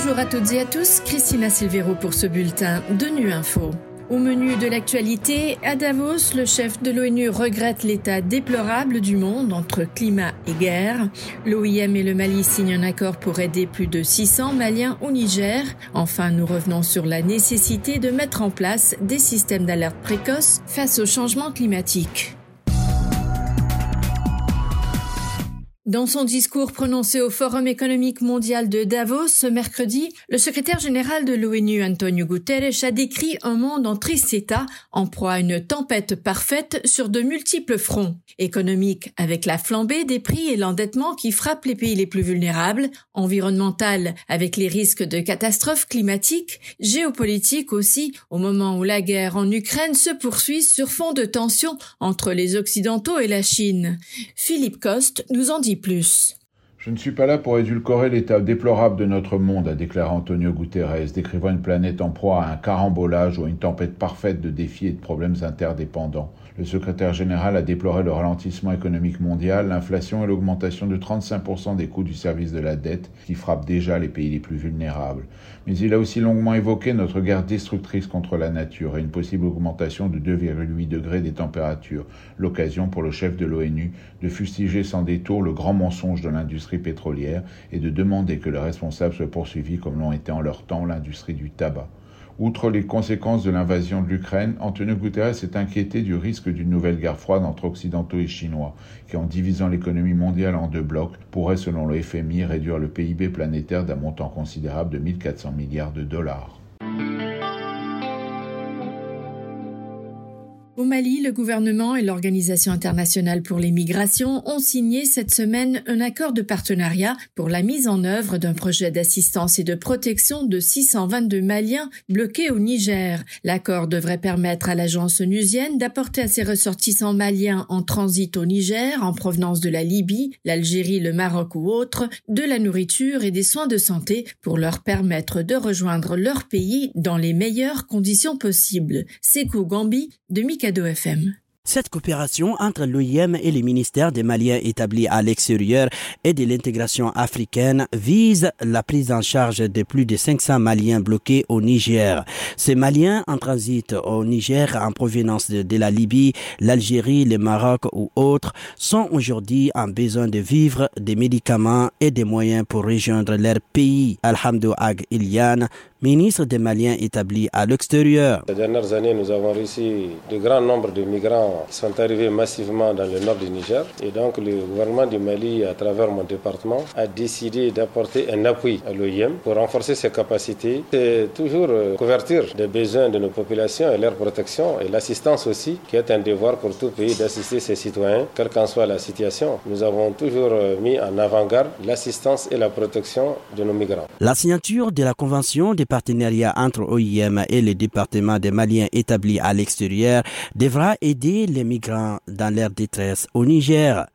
Bonjour à toutes et à tous, Christina Silvero pour ce bulletin de Nu Info. Au menu de l'actualité, à Davos, le chef de l'ONU regrette l'état déplorable du monde entre climat et guerre. L'OIM et le Mali signent un accord pour aider plus de 600 Maliens au Niger. Enfin, nous revenons sur la nécessité de mettre en place des systèmes d'alerte précoce face au changement climatique. Dans son discours prononcé au Forum économique mondial de Davos ce mercredi, le secrétaire général de l'ONU Antonio Guterres a décrit un monde en triste état, en proie à une tempête parfaite sur de multiples fronts. Économique avec la flambée des prix et l'endettement qui frappent les pays les plus vulnérables, environnemental avec les risques de catastrophes climatiques, géopolitique aussi au moment où la guerre en Ukraine se poursuit sur fond de tensions entre les Occidentaux et la Chine. Philippe Coste nous en dit plus. Je ne suis pas là pour édulcorer l'état déplorable de notre monde, a déclaré Antonio Guterres, décrivant une planète en proie à un carambolage ou à une tempête parfaite de défis et de problèmes interdépendants. Le secrétaire général a déploré le ralentissement économique mondial, l'inflation et l'augmentation de 35% des coûts du service de la dette qui frappent déjà les pays les plus vulnérables. Mais il a aussi longuement évoqué notre guerre destructrice contre la nature et une possible augmentation de 2,8 degrés des températures, l'occasion pour le chef de l'ONU de fustiger sans détour le grand mensonge de l'industrie pétrolière et de demander que les responsables soient poursuivis comme l'ont été en leur temps l'industrie du tabac. Outre les conséquences de l'invasion de l'Ukraine, Antonio Guterres s'est inquiété du risque d'une nouvelle guerre froide entre Occidentaux et Chinois, qui en divisant l'économie mondiale en deux blocs, pourrait, selon le FMI, réduire le PIB planétaire d'un montant considérable de 1400 milliards de dollars. Mali, le gouvernement et l'Organisation internationale pour les migrations ont signé cette semaine un accord de partenariat pour la mise en œuvre d'un projet d'assistance et de protection de 622 Maliens bloqués au Niger. L'accord devrait permettre à l'agence onusienne d'apporter à ses ressortissants maliens en transit au Niger, en provenance de la Libye, l'Algérie, le Maroc ou autres, de la nourriture et des soins de santé pour leur permettre de rejoindre leur pays dans les meilleures conditions possibles. Cette coopération entre l'OIM et les ministères des Maliens établis à l'extérieur et de l'intégration africaine vise la prise en charge de plus de 500 Maliens bloqués au Niger. Ces Maliens en transit au Niger en provenance de, la Libye, l'Algérie, le Maroc ou autres sont aujourd'hui en besoin de vivre, des médicaments et des moyens pour rejoindre leur pays. Alhamdou Ag ministre des Maliens établis à l'extérieur. Ces dernières années, nous avons réussi de grands nombres de migrants sont arrivés massivement dans le nord du Niger. Et donc le gouvernement du Mali, à travers mon département, a décidé d'apporter un appui à l'OIM pour renforcer ses capacités et toujours euh, couverture des besoins de nos populations et leur protection et l'assistance aussi, qui est un devoir pour tout pays d'assister ses citoyens, quelle qu'en soit la situation. Nous avons toujours euh, mis en avant-garde l'assistance et la protection de nos migrants. La signature de la convention des partenariats entre OIM et le département des Maliens établis à l'extérieur devra aider les migrants dans leur détresse au Niger.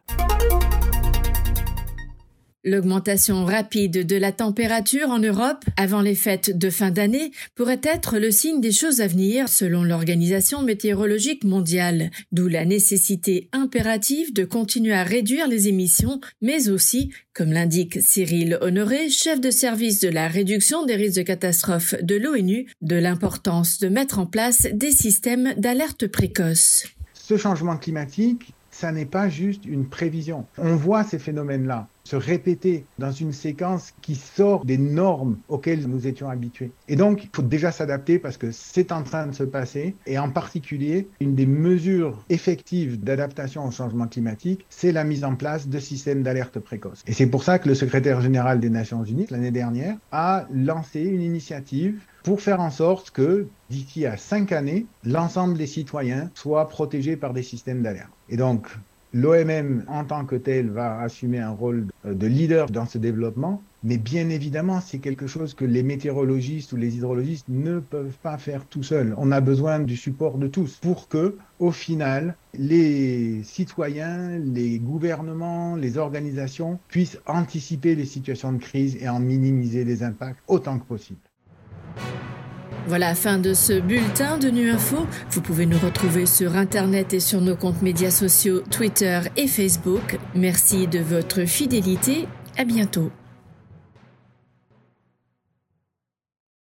L'augmentation rapide de la température en Europe avant les fêtes de fin d'année pourrait être le signe des choses à venir selon l'Organisation météorologique mondiale, d'où la nécessité impérative de continuer à réduire les émissions, mais aussi, comme l'indique Cyril Honoré, chef de service de la réduction des risques de catastrophe de l'ONU, de l'importance de mettre en place des systèmes d'alerte précoce. Ce changement climatique, ça n'est pas juste une prévision. On voit ces phénomènes-là se répéter dans une séquence qui sort des normes auxquelles nous étions habitués. Et donc, il faut déjà s'adapter parce que c'est en train de se passer. Et en particulier, une des mesures effectives d'adaptation au changement climatique, c'est la mise en place de systèmes d'alerte précoce. Et c'est pour ça que le secrétaire général des Nations Unies, l'année dernière, a lancé une initiative pour faire en sorte que d'ici à cinq années, l'ensemble des citoyens soient protégés par des systèmes d'alerte. Et donc, l'OMM en tant que tel va assumer un rôle de leader dans ce développement, mais bien évidemment, c'est quelque chose que les météorologistes ou les hydrologistes ne peuvent pas faire tout seuls. On a besoin du support de tous pour que, au final, les citoyens, les gouvernements, les organisations puissent anticiper les situations de crise et en minimiser les impacts autant que possible. Voilà la fin de ce bulletin de Nu Info. Vous pouvez nous retrouver sur Internet et sur nos comptes médias sociaux Twitter et Facebook. Merci de votre fidélité. À bientôt.